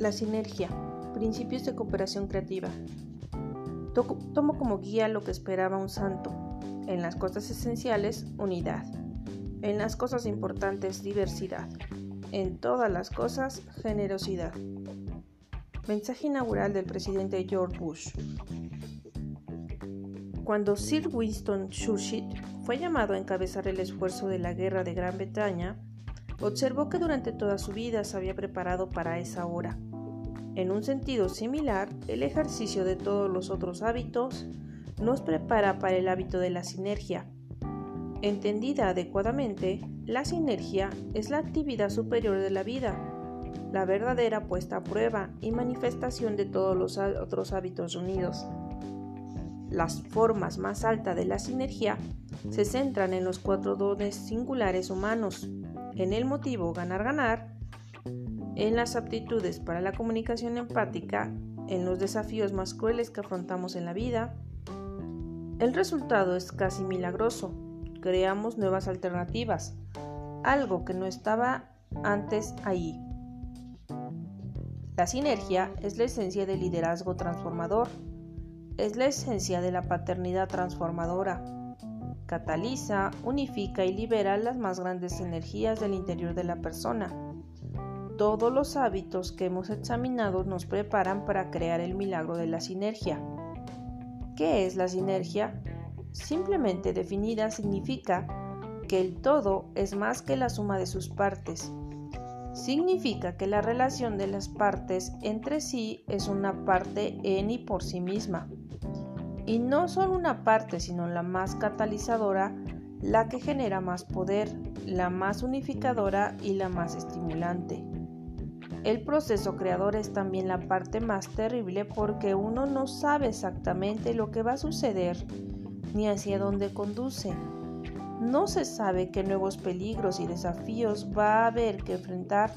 La sinergia. Principios de cooperación creativa. Tomo como guía lo que esperaba un santo. En las cosas esenciales, unidad. En las cosas importantes, diversidad. En todas las cosas, generosidad. Mensaje inaugural del presidente George Bush. Cuando Sir Winston Churchill fue llamado a encabezar el esfuerzo de la guerra de Gran Bretaña, observó que durante toda su vida se había preparado para esa hora. En un sentido similar, el ejercicio de todos los otros hábitos nos prepara para el hábito de la sinergia. Entendida adecuadamente, la sinergia es la actividad superior de la vida, la verdadera puesta a prueba y manifestación de todos los otros hábitos unidos. Las formas más altas de la sinergia se centran en los cuatro dones singulares humanos, en el motivo ganar-ganar, en las aptitudes para la comunicación empática, en los desafíos más crueles que afrontamos en la vida. El resultado es casi milagroso. Creamos nuevas alternativas, algo que no estaba antes ahí. La sinergia es la esencia del liderazgo transformador, es la esencia de la paternidad transformadora, cataliza, unifica y libera las más grandes energías del interior de la persona. Todos los hábitos que hemos examinado nos preparan para crear el milagro de la sinergia. ¿Qué es la sinergia? Simplemente definida significa que el todo es más que la suma de sus partes. Significa que la relación de las partes entre sí es una parte en y por sí misma y no solo una parte, sino la más catalizadora, la que genera más poder, la más unificadora y la más estimulante. El proceso creador es también la parte más terrible porque uno no sabe exactamente lo que va a suceder ni hacia dónde conduce. No se sabe qué nuevos peligros y desafíos va a haber que enfrentar.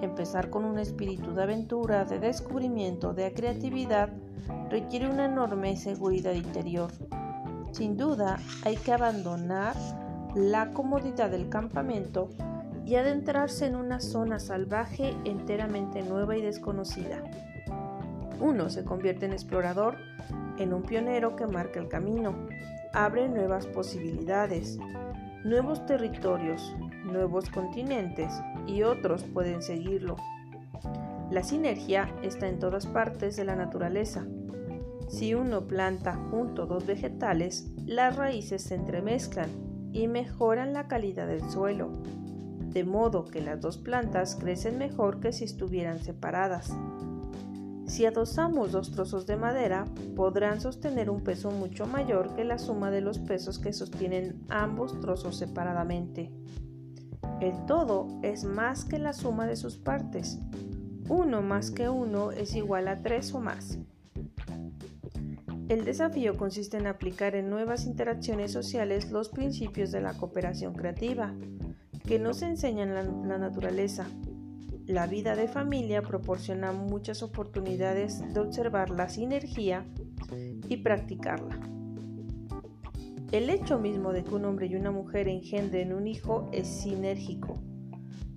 Empezar con un espíritu de aventura, de descubrimiento, de creatividad, requiere una enorme seguridad interior. Sin duda, hay que abandonar la comodidad del campamento y adentrarse en una zona salvaje enteramente nueva y desconocida. Uno se convierte en explorador, en un pionero que marca el camino, abre nuevas posibilidades, nuevos territorios, nuevos continentes y otros pueden seguirlo. La sinergia está en todas partes de la naturaleza. Si uno planta junto dos vegetales, las raíces se entremezclan y mejoran la calidad del suelo, de modo que las dos plantas crecen mejor que si estuvieran separadas. Si adosamos dos trozos de madera, podrán sostener un peso mucho mayor que la suma de los pesos que sostienen ambos trozos separadamente. El todo es más que la suma de sus partes. Uno más que uno es igual a tres o más. El desafío consiste en aplicar en nuevas interacciones sociales los principios de la cooperación creativa, que nos enseñan la, la naturaleza. La vida de familia proporciona muchas oportunidades de observar la sinergia y practicarla. El hecho mismo de que un hombre y una mujer engendren un hijo es sinérgico.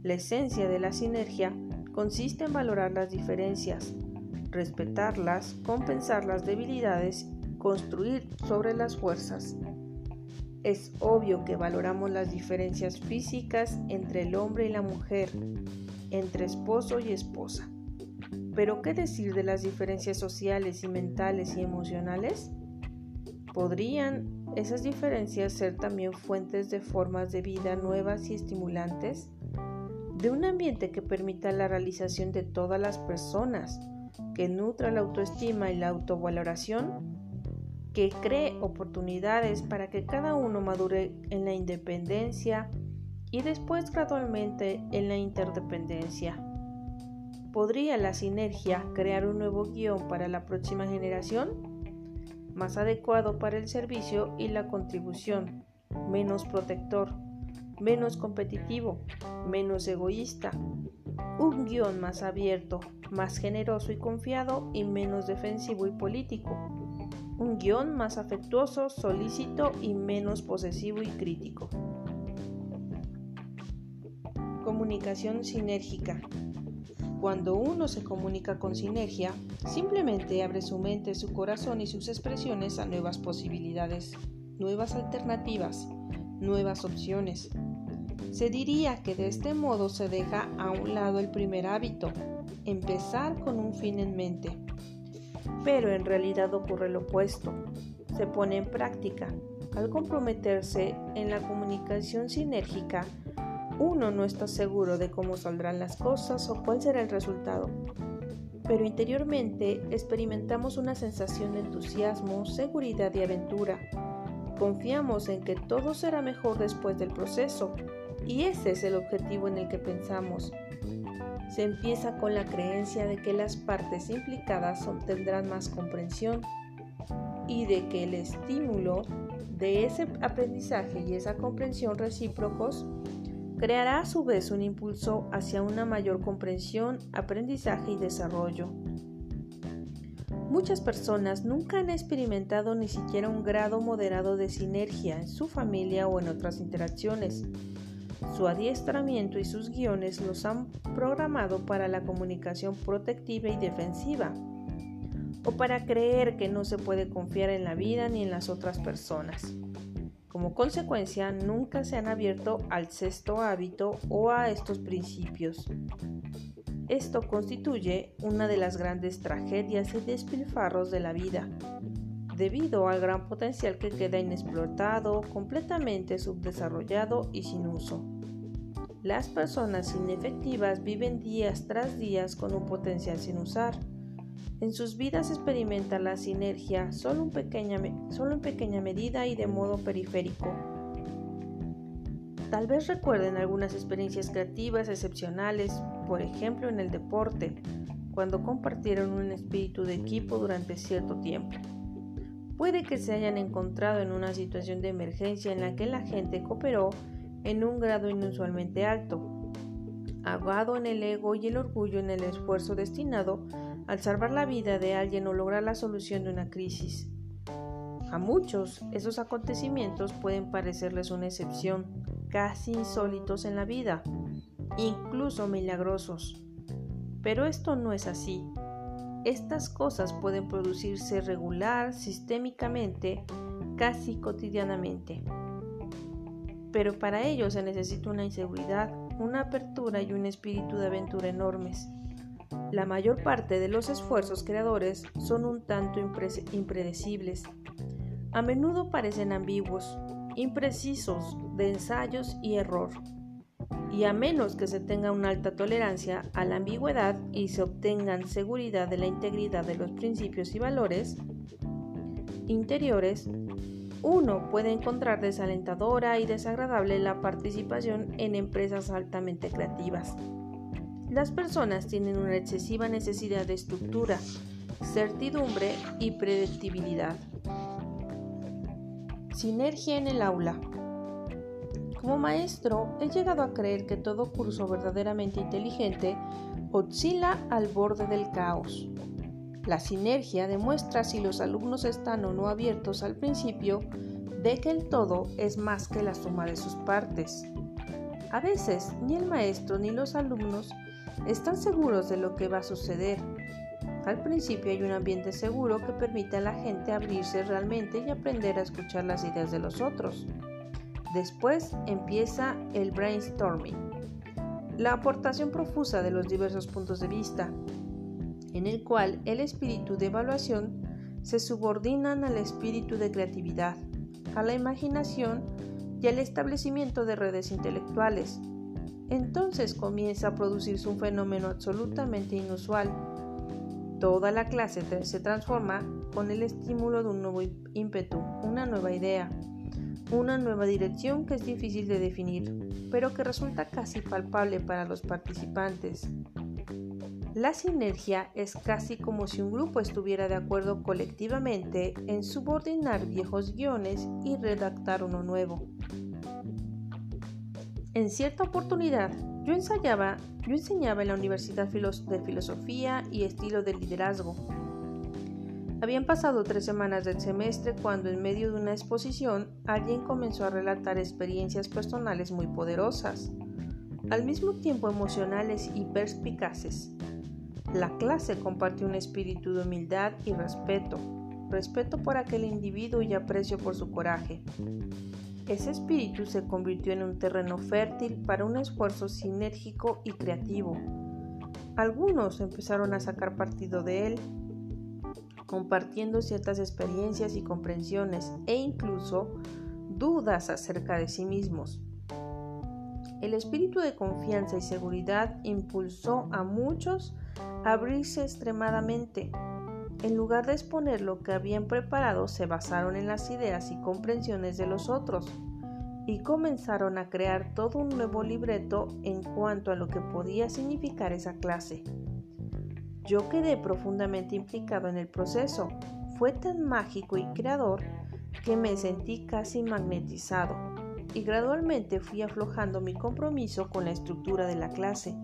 La esencia de la sinergia consiste en valorar las diferencias, respetarlas, compensar las debilidades, construir sobre las fuerzas. Es obvio que valoramos las diferencias físicas entre el hombre y la mujer, entre esposo y esposa. Pero ¿qué decir de las diferencias sociales y mentales y emocionales? ¿Podrían esas diferencias ser también fuentes de formas de vida nuevas y estimulantes? de un ambiente que permita la realización de todas las personas, que nutra la autoestima y la autovaloración, que cree oportunidades para que cada uno madure en la independencia y después gradualmente en la interdependencia. ¿Podría la sinergia crear un nuevo guion para la próxima generación? Más adecuado para el servicio y la contribución, menos protector menos competitivo, menos egoísta, un guion más abierto, más generoso y confiado y menos defensivo y político, un guion más afectuoso, solícito y menos posesivo y crítico. Comunicación sinérgica. Cuando uno se comunica con sinergia, simplemente abre su mente, su corazón y sus expresiones a nuevas posibilidades, nuevas alternativas, nuevas opciones. Se diría que de este modo se deja a un lado el primer hábito, empezar con un fin en mente. Pero en realidad ocurre lo opuesto, se pone en práctica. Al comprometerse en la comunicación sinérgica, uno no está seguro de cómo saldrán las cosas o cuál será el resultado, pero interiormente experimentamos una sensación de entusiasmo, seguridad y aventura. Confiamos en que todo será mejor después del proceso y ese es el objetivo en el que pensamos. Se empieza con la creencia de que las partes implicadas obtendrán más comprensión y de que el estímulo de ese aprendizaje y esa comprensión recíprocos creará a su vez un impulso hacia una mayor comprensión, aprendizaje y desarrollo. Muchas personas nunca han experimentado ni siquiera un grado moderado de sinergia en su familia o en otras interacciones. Su adiestramiento y sus guiones los han programado para la comunicación protectiva y defensiva, o para creer que no se puede confiar en la vida ni en las otras personas. Como consecuencia, nunca se han abierto al sexto hábito o a estos principios. Esto constituye una de las grandes tragedias y despilfarros de la vida, debido al gran potencial que queda inexplotado, completamente subdesarrollado y sin uso. Las personas inefectivas viven días tras días con un potencial sin usar en sus vidas experimenta la sinergia solo, en pequeña medida y de modo periférico. Tal vez recuerden algunas experiencias creativas excepcionales, por ejemplo en el deporte, cuando compartieron un espíritu de equipo durante cierto tiempo. Puede que se hayan encontrado en una situación de emergencia en la que la gente cooperó en un grado inusualmente alto, ahogado en el ego y el orgullo en el esfuerzo destinado al salvar la vida de alguien o lograr la solución de una crisis. A muchos, esos acontecimientos pueden parecerles una excepción, casi insólitos en la vida, incluso milagrosos. Pero esto no es así. Estas cosas pueden producirse regular, sistémicamente, casi cotidianamente. Pero para ello se necesita una inseguridad, una apertura y un espíritu de aventura enormes. La mayor parte de los esfuerzos creadores son un tanto impredecibles. A menudo parecen ambiguos, imprecisos, de ensayos y error. Y a menos que se tenga una alta tolerancia a la ambigüedad y se obtengan seguridad de la integridad de los principios y valores interiores, uno puede encontrar desalentadora y desagradable la participación en empresas altamente creativas. Las personas tienen una excesiva necesidad de estructura, certidumbre y predictibilidad. Sinergia en el aula. Como maestro, he llegado a creer que todo curso verdaderamente inteligente oscila al borde del caos. La sinergia demuestra si los alumnos están o no abiertos al principio de que el todo es más que la suma de sus partes. A veces ni el maestro ni los alumnos están seguros de lo que va a suceder. Al principio hay un ambiente seguro que permite a la gente abrirse realmente y aprender a escuchar las ideas de los otros. Después empieza el brainstorming, la aportación profusa de los diversos puntos de vista, en el cual el espíritu de evaluación se subordinan al espíritu de creatividad, a la imaginación y al establecimiento de redes intelectuales, entonces comienza a producirse un fenómeno absolutamente inusual. Toda la clase se transforma con el estímulo de un nuevo ímpetu, una nueva idea, una nueva dirección que es difícil de definir, pero que resulta casi palpable para los participantes. La sinergia es casi como si un grupo estuviera de acuerdo colectivamente en subordinar viejos guiones y redactar uno nuevo. En cierta oportunidad, yo ensayaba, yo enseñaba en la Universidad de Filosofía y Estilo de Liderazgo. Habían pasado tres semanas del semestre cuando en medio de una exposición alguien comenzó a relatar experiencias personales muy poderosas, al mismo tiempo emocionales y perspicaces. La clase compartió un espíritu de humildad y respeto, respeto por aquel individuo y aprecio por su coraje. Ese espíritu se convirtió en un terreno fértil para un esfuerzo sinérgico y creativo. Algunos empezaron a sacar partido de él, compartiendo ciertas experiencias y comprensiones e incluso dudas acerca de sí mismos. El espíritu de confianza y seguridad impulsó a muchos a abrirse extremadamente. En lugar de exponer lo que habían preparado, se basaron en las ideas y comprensiones de los otros y comenzaron a crear todo un nuevo libreto en cuanto a lo que podía significar esa clase. Yo quedé profundamente implicado en el proceso. Fue tan mágico y creador que me sentí casi magnetizado y gradualmente fui aflojando mi compromiso con la estructura de la clase,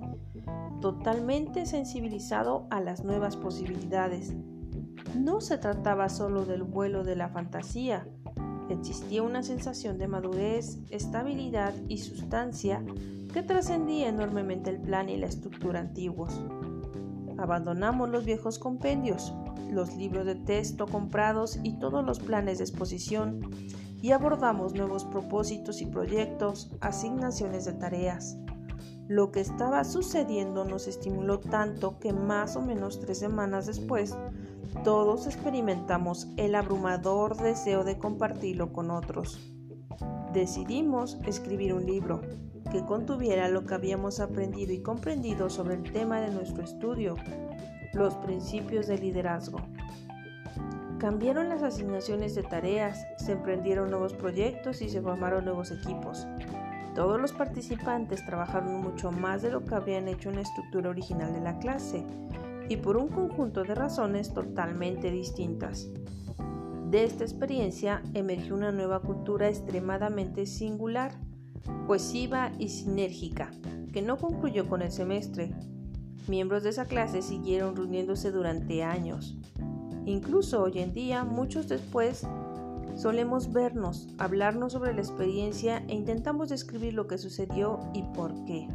totalmente sensibilizado a las nuevas posibilidades. No se trataba solo del vuelo de la fantasía, existía una sensación de madurez, estabilidad y sustancia que trascendía enormemente el plan y la estructura antiguos. Abandonamos los viejos compendios, los libros de texto comprados y todos los planes de exposición y abordamos nuevos propósitos y proyectos, asignaciones de tareas. Lo que estaba sucediendo nos estimuló tanto que más o menos tres semanas después todos experimentamos el abrumador deseo de compartirlo con otros. Decidimos escribir un libro que contuviera lo que habíamos aprendido y comprendido sobre el tema de nuestro estudio, los principios de liderazgo. Cambiaron las asignaciones de tareas, se emprendieron nuevos proyectos y se formaron nuevos equipos. Todos los participantes trabajaron mucho más de lo que habían hecho en la estructura original de la clase y por un conjunto de razones totalmente distintas. De esta experiencia emergió una nueva cultura extremadamente singular, cohesiva y sinérgica, que no concluyó con el semestre. Miembros de esa clase siguieron reuniéndose durante años, Incluso hoy en día, muchos después, solemos vernos, hablarnos sobre la experiencia e intentamos describir lo que sucedió y por qué.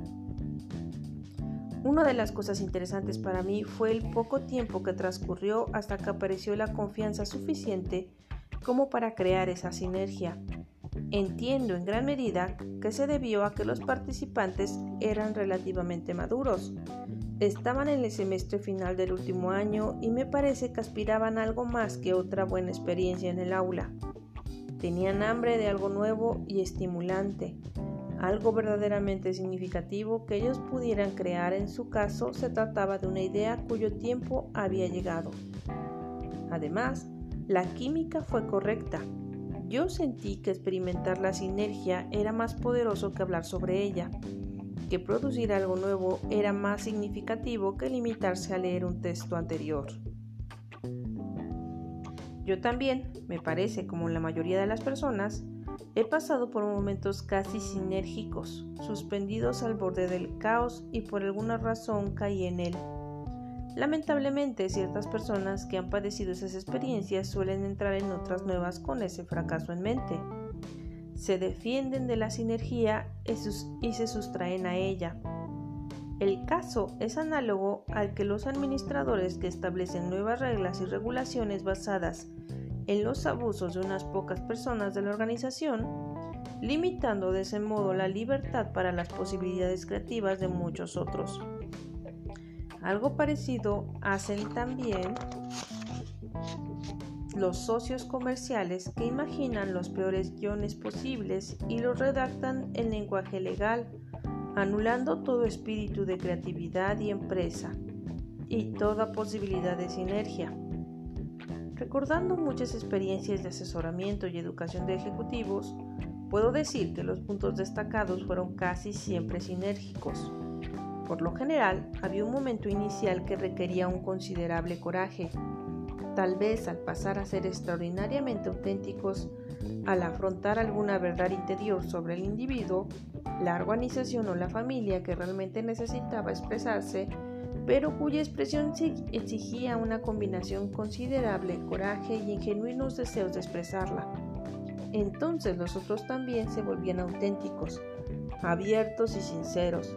Una de las cosas interesantes para mí fue el poco tiempo que transcurrió hasta que apareció la confianza suficiente como para crear esa sinergia. Entiendo en gran medida que se debió a que los participantes eran relativamente maduros, Estaban en el semestre final del último año y me parece que aspiraban algo más que otra buena experiencia en el aula. Tenían hambre de algo nuevo y estimulante, algo verdaderamente significativo que ellos pudieran crear. En su caso, se trataba de una idea cuyo tiempo había llegado. Además, la química fue correcta. Yo sentí que experimentar la sinergia era más poderoso que hablar sobre ella que producir algo nuevo era más significativo que limitarse a leer un texto anterior. Yo también, me parece, como la mayoría de las personas, he pasado por momentos casi sinérgicos, suspendidos al borde del caos y por alguna razón caí en él. Lamentablemente, ciertas personas que han padecido esas experiencias suelen entrar en otras nuevas con ese fracaso en mente se defienden de la sinergia y se sustraen a ella. El caso es análogo al que los administradores que establecen nuevas reglas y regulaciones basadas en los abusos de unas pocas personas de la organización, limitando de ese modo la libertad para las posibilidades creativas de muchos otros. Algo parecido hacen también los socios comerciales que imaginan los peores guiones posibles y los redactan en lenguaje legal, anulando todo espíritu de creatividad y empresa y toda posibilidad de sinergia. Recordando muchas experiencias de asesoramiento y educación de ejecutivos, puedo decir que los puntos destacados fueron casi siempre sinérgicos. Por lo general, había un momento inicial que requería un considerable coraje, Tal vez al pasar a ser extraordinariamente auténticos, al afrontar alguna verdad interior sobre el individuo, la organización o la familia que realmente necesitaba expresarse, pero cuya expresión exigía una combinación considerable, coraje y genuinos deseos de expresarla. Entonces los otros también se volvían auténticos, abiertos y sinceros.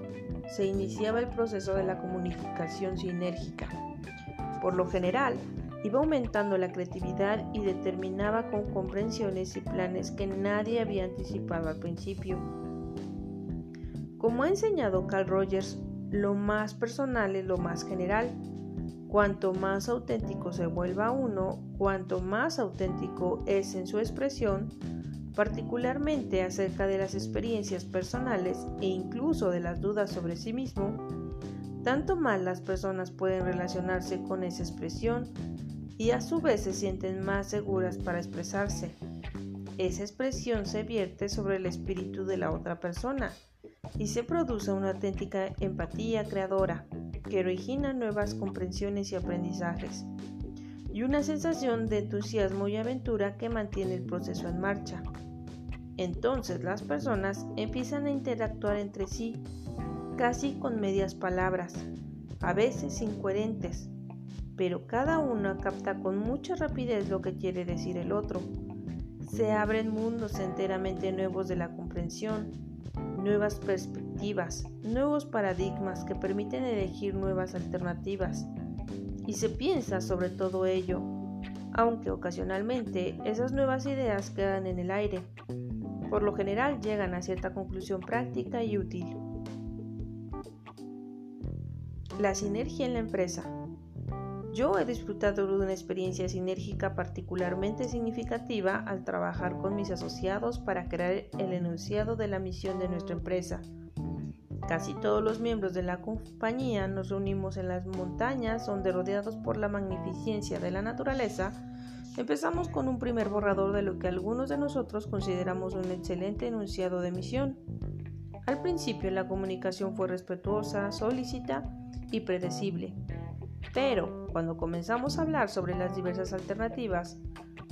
Se iniciaba el proceso de la comunicación sinérgica. Por lo general, iba aumentando la creatividad y determinaba con comprensiones y planes que nadie había anticipado al principio. Como ha enseñado Carl Rogers, lo más personal es lo más general. Cuanto más auténtico se vuelva uno, cuanto más auténtico es en su expresión, particularmente acerca de las experiencias personales e incluso de las dudas sobre sí mismo, tanto más las personas pueden relacionarse con esa expresión y a su vez se sienten más seguras para expresarse. Esa expresión se vierte sobre el espíritu de la otra persona y se produce una auténtica empatía creadora que origina nuevas comprensiones y aprendizajes y una sensación de entusiasmo y aventura que mantiene el proceso en marcha. Entonces las personas empiezan a interactuar entre sí casi con medias palabras, a veces incoherentes, pero cada uno capta con mucha rapidez lo que quiere decir el otro. Se abren mundos enteramente nuevos de la comprensión, nuevas perspectivas, nuevos paradigmas que permiten elegir nuevas alternativas. Y se piensa sobre todo ello, aunque ocasionalmente esas nuevas ideas quedan en el aire. Por lo general llegan a cierta conclusión práctica y útil. La sinergia en la empresa. Yo he disfrutado de una experiencia sinérgica particularmente significativa al trabajar con mis asociados para crear el enunciado de la misión de nuestra empresa. Casi todos los miembros de la compañía nos reunimos en las montañas donde rodeados por la magnificencia de la naturaleza, empezamos con un primer borrador de lo que algunos de nosotros consideramos un excelente enunciado de misión. Al principio la comunicación fue respetuosa, solícita y predecible. Pero cuando comenzamos a hablar sobre las diversas alternativas,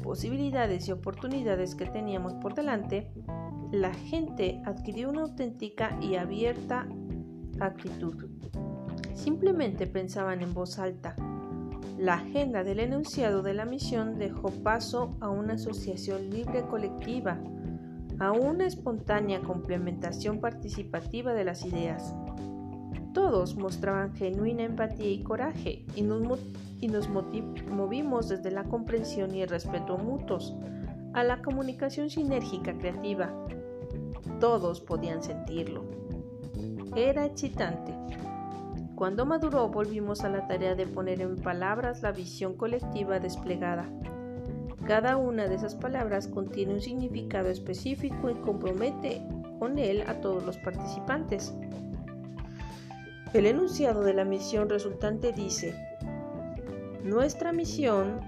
posibilidades y oportunidades que teníamos por delante, la gente adquirió una auténtica y abierta actitud. Simplemente pensaban en voz alta. La agenda del enunciado de la misión dejó paso a una asociación libre colectiva, a una espontánea complementación participativa de las ideas. Todos mostraban genuina empatía y coraje y nos, movimos desde la comprensión y el respeto mutuos a la comunicación sinérgica creativa. Todos podían sentirlo. Era excitante. Cuando maduró volvimos a la tarea de poner en palabras la visión colectiva desplegada. Cada una de esas palabras contiene un significado específico y compromete con él a todos los participantes. El enunciado de la misión resultante dice, nuestra misión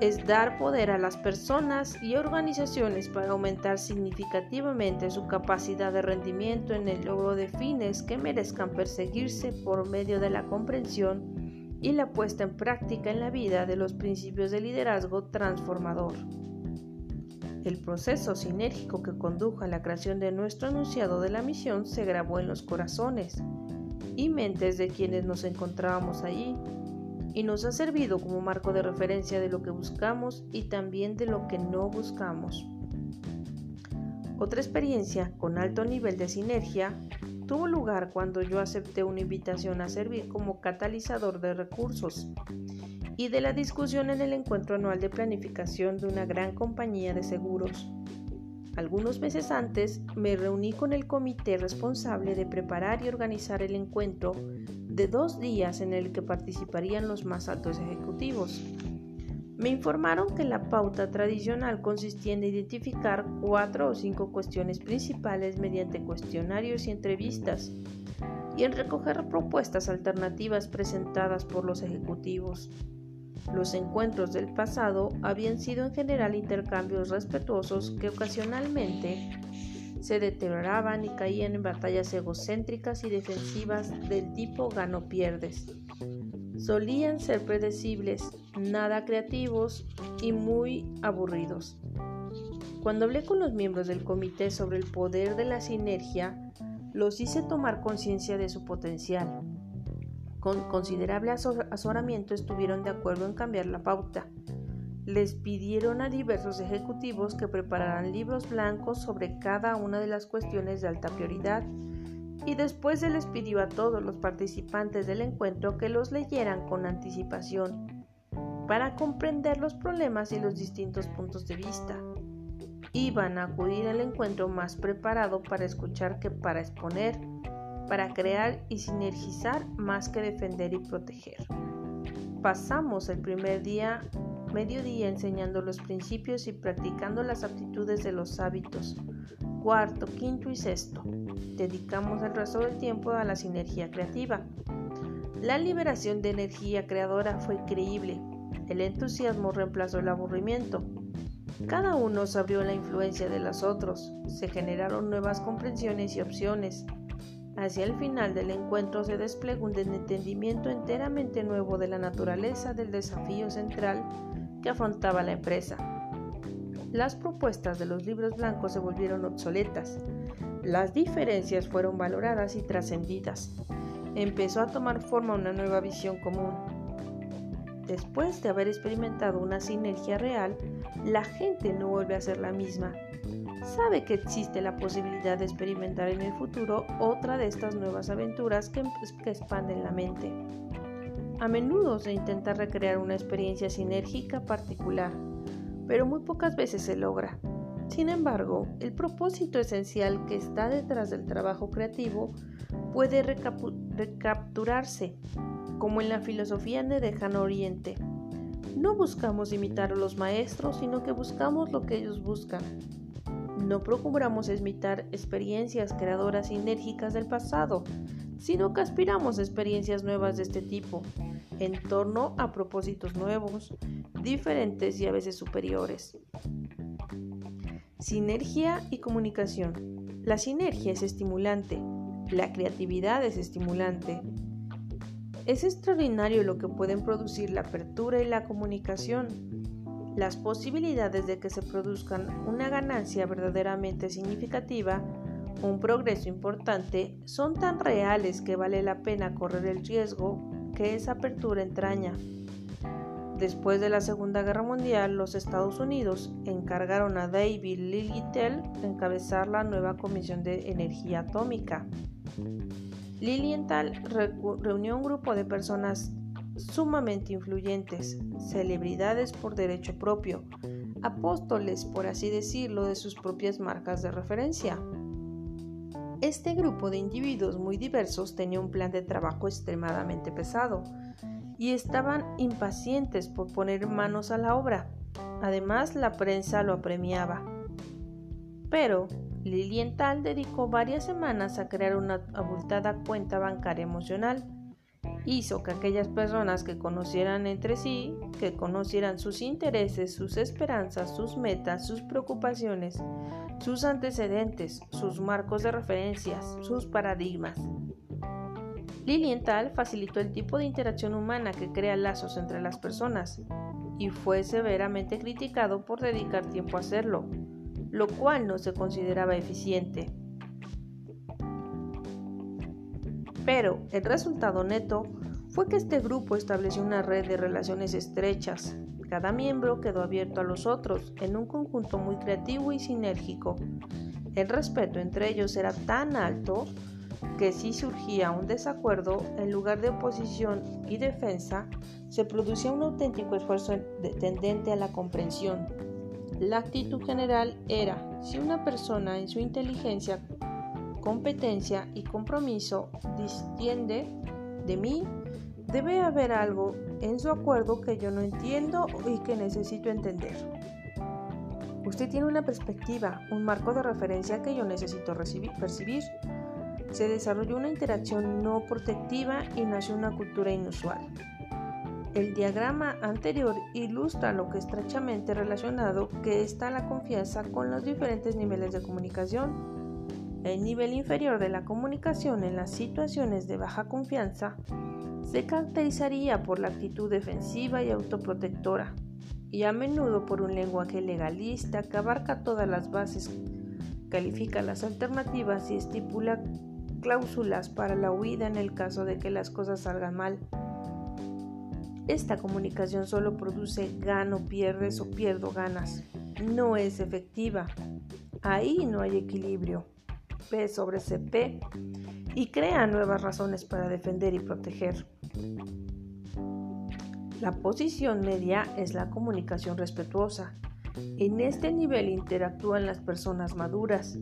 es dar poder a las personas y organizaciones para aumentar significativamente su capacidad de rendimiento en el logro de fines que merezcan perseguirse por medio de la comprensión y la puesta en práctica en la vida de los principios de liderazgo transformador. El proceso sinérgico que condujo a la creación de nuestro enunciado de la misión se grabó en los corazones, y mentes de quienes nos encontrábamos allí y nos ha servido como marco de referencia de lo que buscamos y también de lo que no buscamos. Otra experiencia con alto nivel de sinergia tuvo lugar cuando yo acepté una invitación a servir como catalizador de recursos y de la discusión en el encuentro anual de planificación de una gran compañía de seguros. Algunos meses antes me reuní con el comité responsable de preparar y organizar el encuentro de dos días en el que participarían los más altos ejecutivos. Me informaron que la pauta tradicional consistía en identificar cuatro o cinco cuestiones principales mediante cuestionarios y entrevistas y en recoger propuestas alternativas presentadas por los ejecutivos. Los encuentros del pasado habían sido en general intercambios respetuosos que ocasionalmente se deterioraban y caían en batallas egocéntricas y defensivas del tipo gano-pierdes. Solían ser predecibles, nada creativos y muy aburridos. Cuando hablé con los miembros del comité sobre el poder de la sinergia, los hice tomar conciencia de su potencial con considerable asoramiento estuvieron de acuerdo en cambiar la pauta. Les pidieron a diversos ejecutivos que prepararan libros blancos sobre cada una de las cuestiones de alta prioridad y después se les pidió a todos los participantes del encuentro que los leyeran con anticipación para comprender los problemas y los distintos puntos de vista. Iban a acudir al encuentro más preparado para escuchar que para exponer, para crear y sinergizar más que defender y proteger. Pasamos el primer día, mediodía, enseñando los principios y practicando las aptitudes de los hábitos. Cuarto, quinto y sexto. Dedicamos el resto del tiempo a la sinergia creativa. La liberación de energía creadora fue increíble. El entusiasmo reemplazó el aburrimiento. Cada uno sabió la influencia de los otros. Se generaron nuevas comprensiones y opciones. Hacia el final del encuentro se desplegó un entendimiento enteramente nuevo de la naturaleza del desafío central que afrontaba la empresa. Las propuestas de los libros blancos se volvieron obsoletas. Las diferencias fueron valoradas y trascendidas. Empezó a tomar forma una nueva visión común Después de haber experimentado una sinergia real, la gente no vuelve a ser la misma. Sabe que existe la posibilidad de experimentar en el futuro otra de estas nuevas aventuras que, expanden la mente. A menudo se intenta recrear una experiencia sinérgica particular, pero muy pocas veces se logra. Sin embargo, el propósito esencial que está detrás del trabajo creativo puede recapturarse como en la filosofía de Lejano Oriente. No buscamos imitar a los maestros, sino que buscamos lo que ellos buscan. No procuramos imitar experiencias creadoras sinérgicas del pasado, sino que aspiramos a experiencias nuevas de este tipo, en torno a propósitos nuevos, diferentes y a veces superiores. Sinergia y comunicación. La sinergia es estimulante, la creatividad es estimulante, es extraordinario lo que pueden producir la apertura y la comunicación. Las posibilidades de que se produzcan una ganancia verdaderamente significativa, un progreso importante, son tan reales que vale la pena correr el riesgo que esa apertura entraña. Después de la Segunda Guerra Mundial, los Estados Unidos encargaron a David Lilienthal encabezar la nueva Comisión de Energía Atómica. Lilienthal reunió un grupo de personas sumamente influyentes, celebridades por derecho propio, apóstoles, por así decirlo, de sus propias marcas de referencia. Este grupo de individuos muy diversos tenía un plan de trabajo extremadamente pesado y estaban impacientes por poner manos a la obra. Además, la prensa lo apremiaba. Pero Lilienthal dedicó varias semanas a crear una abultada cuenta bancaria emocional. Hizo que aquellas personas que conocieran entre sí, que conocieran sus intereses, sus esperanzas, sus metas, sus preocupaciones, sus antecedentes, sus marcos de referencias, sus paradigmas. Lilienthal facilitó el tipo de interacción humana que crea lazos entre las personas y fue severamente criticado por dedicar tiempo a hacerlo lo cual no se consideraba eficiente. Pero el resultado neto fue que este grupo estableció una red de relaciones estrechas. Cada miembro quedó abierto a los otros en un conjunto muy creativo y sinérgico. El respeto entre ellos era tan alto que si surgía un desacuerdo, en lugar de oposición y defensa, se producía un auténtico esfuerzo tendente a la comprensión. La actitud general era, si una persona en su inteligencia, competencia y compromiso distiende de mí, debe haber algo en su acuerdo que yo no entiendo y que necesito entender. Usted tiene una perspectiva, un marco de referencia que yo necesito percibir. Se desarrolló una interacción no protectiva y nació una cultura inusual. El diagrama anterior ilustra lo que estrechamente relacionado que está la confianza con los diferentes niveles de comunicación. El nivel inferior de la comunicación en las situaciones de baja confianza se caracterizaría por la actitud defensiva y autoprotectora, y a menudo por un lenguaje legalista que abarca todas las bases, califica las alternativas y estipula cláusulas para la huida en el caso de que las cosas salgan mal. Esta comunicación solo produce gano, pierdes o pierdo ganas. No es efectiva. Ahí no hay equilibrio. P sobre CP y crea nuevas razones para defender y proteger. La posición media es la comunicación respetuosa. En este nivel interactúan las personas maduras,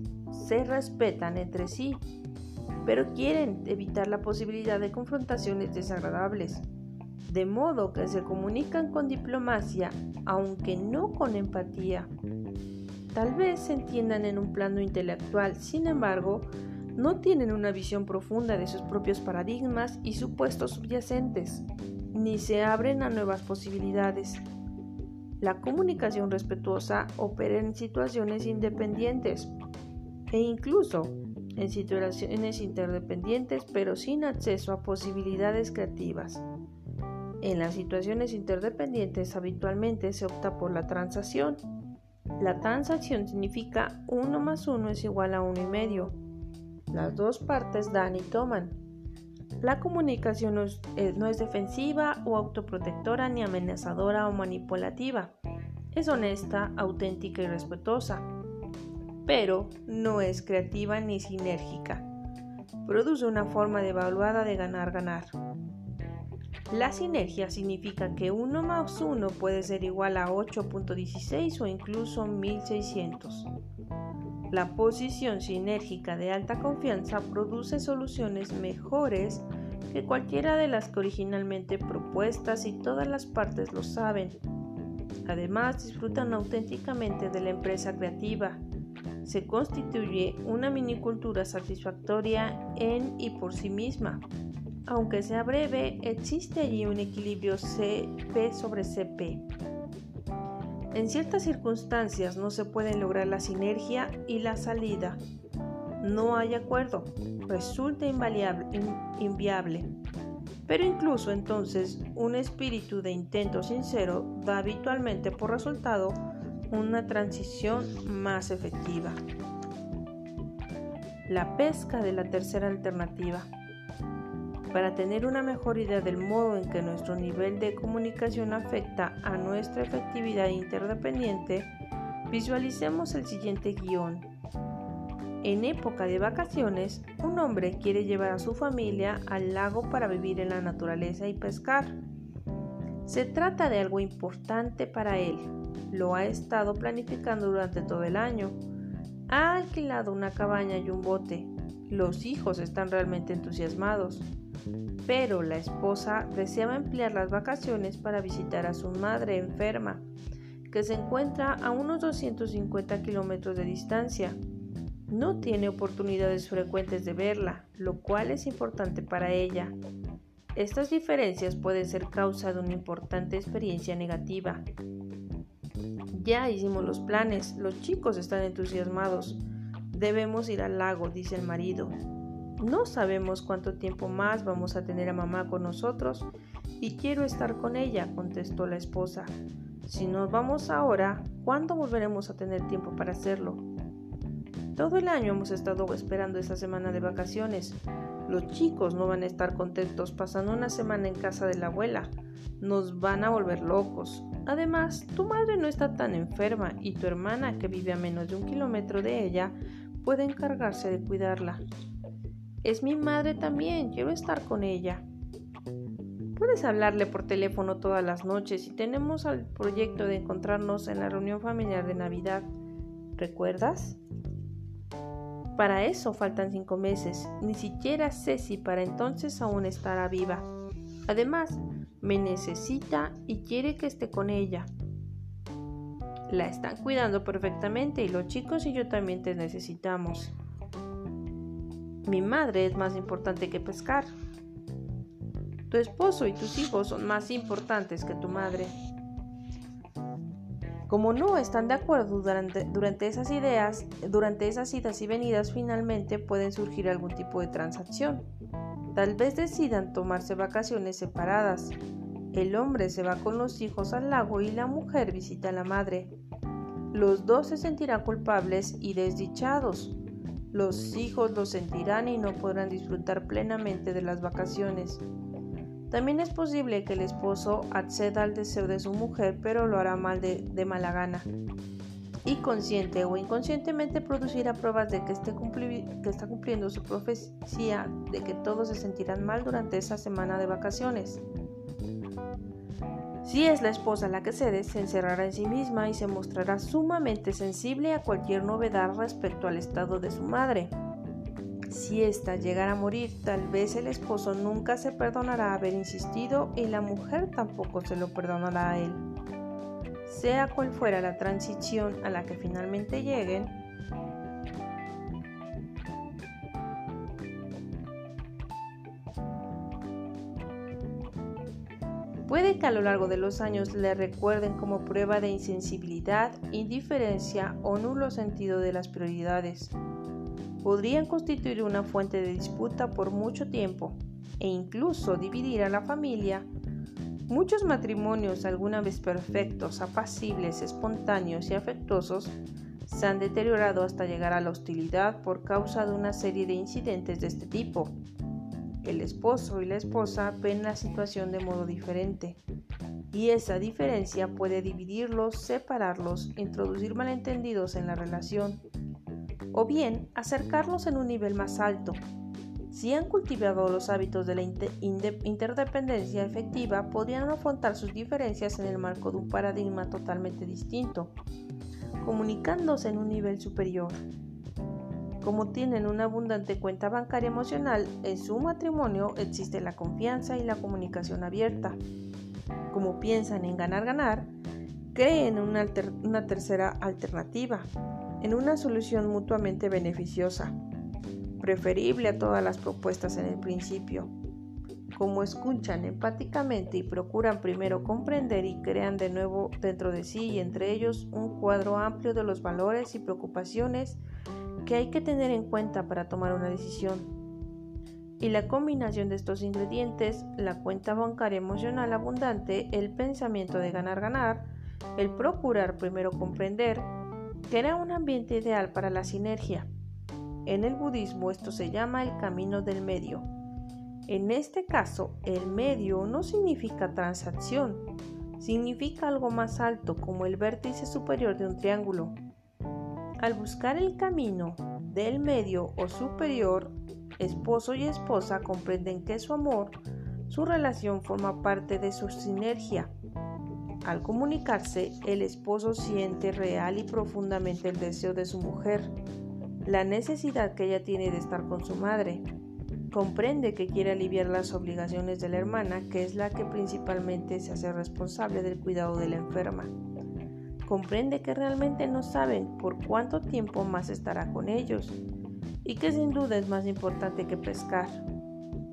se respetan entre sí, pero quieren evitar la posibilidad de confrontaciones desagradables, de modo que se comunican con diplomacia, aunque no con empatía. Tal vez se entiendan en un plano intelectual, sin embargo, no tienen una visión profunda de sus propios paradigmas y supuestos subyacentes, ni se abren a nuevas posibilidades. La comunicación respetuosa opera en situaciones independientes e incluso en situaciones interdependientes pero sin acceso a posibilidades creativas. En las situaciones interdependientes habitualmente se opta por la transacción. La transacción significa 1 más 1 es igual a 1 y medio. Las dos partes dan y toman. La comunicación eh, no es, defensiva o autoprotectora ni amenazadora o manipulativa. Es honesta, auténtica y respetuosa, pero no es creativa ni sinérgica. Produce una forma devaluada de ganar-ganar. La sinergia significa que 1 más 1 puede ser igual a 8.16 o incluso 1600. La posición sinérgica de alta confianza produce soluciones mejores que cualquiera de las que originalmente propuestas y todas las partes lo saben. Además, disfrutan auténticamente de la empresa creativa. Se constituye una minicultura satisfactoria en y por sí misma. Aunque sea breve, existe allí un equilibrio CP sobre CP en ciertas circunstancias no se pueden lograr la sinergia y la salida. No hay acuerdo, resulta inviable. Pero incluso entonces un espíritu de intento sincero da habitualmente por resultado una transición más efectiva. La pesca de la tercera alternativa. Para tener una mejor idea del modo en que nuestro nivel de comunicación afecta a nuestra efectividad interdependiente, visualicemos el siguiente guion. En época de vacaciones, un hombre quiere llevar a su familia al lago para vivir en la naturaleza y pescar. Se trata de algo importante para él. Lo ha estado planificando durante todo el año. Ha alquilado una cabaña y un bote. Los hijos están realmente entusiasmados pero la esposa deseaba emplear las vacaciones para visitar a su madre enferma, que se encuentra a unos 250 kilómetros de distancia. No tiene oportunidades frecuentes de verla, lo cual es importante para ella. Estas diferencias pueden ser causa de una importante experiencia negativa. Ya hicimos los planes, los chicos están entusiasmados. Debemos ir al lago, dice el marido. No sabemos cuánto tiempo más vamos a tener a mamá con nosotros y quiero estar con ella, contestó la esposa. Si nos vamos ahora, ¿cuándo volveremos a tener tiempo para hacerlo? Todo el año hemos estado esperando esta semana de vacaciones. Los chicos no van a estar contentos pasando una semana en casa de la abuela. Nos van a volver locos. Además, tu madre no está tan enferma y tu hermana, que vive a menos de un kilómetro de ella, puede encargarse de cuidarla. Es mi madre también, quiero estar con ella. Puedes hablarle por teléfono todas las noches y tenemos el proyecto de encontrarnos en la reunión familiar de Navidad. ¿Recuerdas? Para eso faltan cinco meses. Ni siquiera sé si para entonces aún estará viva. Además, me necesita y quiere que esté con ella. La están cuidando perfectamente y los chicos y yo también te necesitamos. Mi madre es más importante que pescar. Tu esposo y tus hijos son más importantes que tu madre. Como no están de acuerdo durante, esas ideas, durante esas idas y venidas, finalmente pueden surgir algún tipo de transacción. Tal vez decidan tomarse vacaciones separadas. El hombre se va con los hijos al lago y la mujer visita a la madre. Los dos se sentirán culpables y desdichados los hijos lo sentirán y no podrán disfrutar plenamente de las vacaciones. También es posible que el esposo acceda al deseo de su mujer, pero lo hará mal de, mala gana y consciente o inconscientemente producirá pruebas de que, que está cumpliendo su profecía de que todos se sentirán mal durante esa semana de vacaciones. Si es la esposa la que cede, se encerrará en sí misma y se mostrará sumamente sensible a cualquier novedad respecto al estado de su madre. Si ésta llegara a morir, tal vez el esposo nunca se perdonará haber insistido y la mujer tampoco se lo perdonará a él sea cual fuera la transición a la que finalmente lleguen, Puede que a lo largo de los años le recuerden como prueba de insensibilidad, indiferencia o nulo sentido de las prioridades. Podrían constituir una fuente de disputa por mucho tiempo e incluso dividir a la familia Muchos matrimonios, alguna vez perfectos, apacibles, espontáneos y afectuosos, se han deteriorado hasta llegar a la hostilidad por causa de una serie de incidentes de este tipo. El esposo y la esposa ven la situación de modo diferente, y esa diferencia puede dividirlos, separarlos, introducir malentendidos en la relación, o bien acercarlos en un nivel más alto, si han cultivado los hábitos de la interdependencia efectiva, podrían afrontar sus diferencias en el marco de un paradigma totalmente distinto, comunicándose en un nivel superior. Como tienen una abundante cuenta bancaria emocional, en su matrimonio existe la confianza y la comunicación abierta. Como piensan en ganar-ganar, creen en una, una tercera alternativa, en una solución mutuamente beneficiosa preferible a todas las propuestas en el principio. Como escuchan empáticamente y procuran primero comprender y crean de nuevo dentro de sí y entre ellos un cuadro amplio de los valores y preocupaciones que hay que tener en cuenta para tomar una decisión. Y la combinación de estos ingredientes, la cuenta bancaria emocional abundante, el pensamiento de ganar-ganar, el procurar primero comprender, crea un ambiente ideal para la sinergia. En el budismo esto se llama el camino del medio. En este caso, el medio no significa transacción, significa algo más alto como el vértice superior de un triángulo. Al buscar el camino del medio o superior, esposo y esposa comprenden que su amor, su relación forma parte de su sinergia. Al comunicarse, el esposo siente real y profundamente el deseo de su mujer la necesidad que ella tiene de estar con su madre. Comprende que quiere aliviar las obligaciones de la hermana, que es la que principalmente se hace responsable del cuidado de la enferma. Comprende que realmente no saben por cuánto tiempo más estará con ellos y que sin duda es más importante que pescar.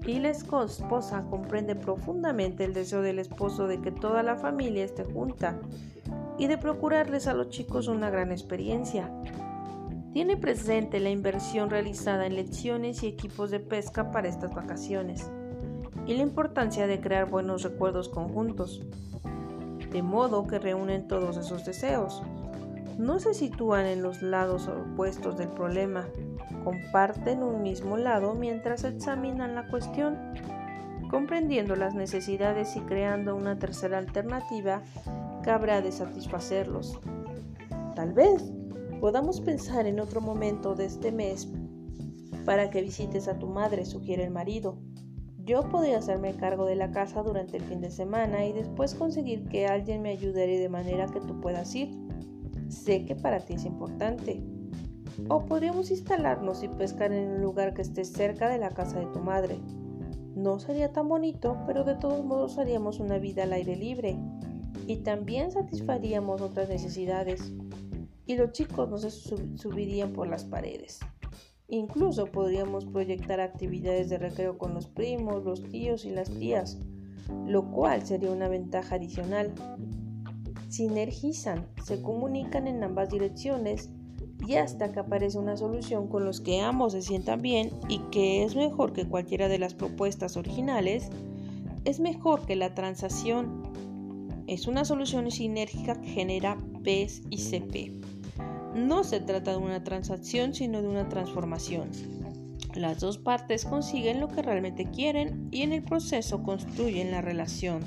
Y la esposa comprende profundamente el deseo del esposo de que toda la familia esté junta y de procurarles a los chicos una gran experiencia, tiene presente la inversión realizada en lecciones y equipos de pesca para estas vacaciones y la importancia de crear buenos recuerdos conjuntos, de modo que reúnen todos esos deseos. No se sitúan en los lados opuestos del problema, comparten un mismo lado mientras examinan la cuestión, comprendiendo las necesidades y creando una tercera alternativa que habrá de satisfacerlos. Tal vez Podamos pensar en otro momento de este mes para que visites a tu madre, sugiere el marido. Yo podría hacerme cargo de la casa durante el fin de semana y después conseguir que alguien me ayudara de manera que tú puedas ir. Sé que para ti es importante. O podríamos instalarnos y pescar en un lugar que esté cerca de la casa de tu madre. No sería tan bonito, pero de todos modos haríamos una vida al aire libre y también satisfaríamos otras necesidades y los chicos no se subirían por las paredes. Incluso podríamos proyectar actividades de recreo con los primos, los tíos y las tías, lo cual sería una ventaja adicional. Sinergizan, se comunican en ambas direcciones y hasta que aparece una solución con los que ambos se sientan bien y que es mejor que cualquiera de las propuestas originales, es mejor que la transacción. Es una solución sinérgica que genera PES y CP. No se trata de una transacción, sino de una transformación. Las dos partes consiguen lo que realmente quieren y en el proceso construyen la relación.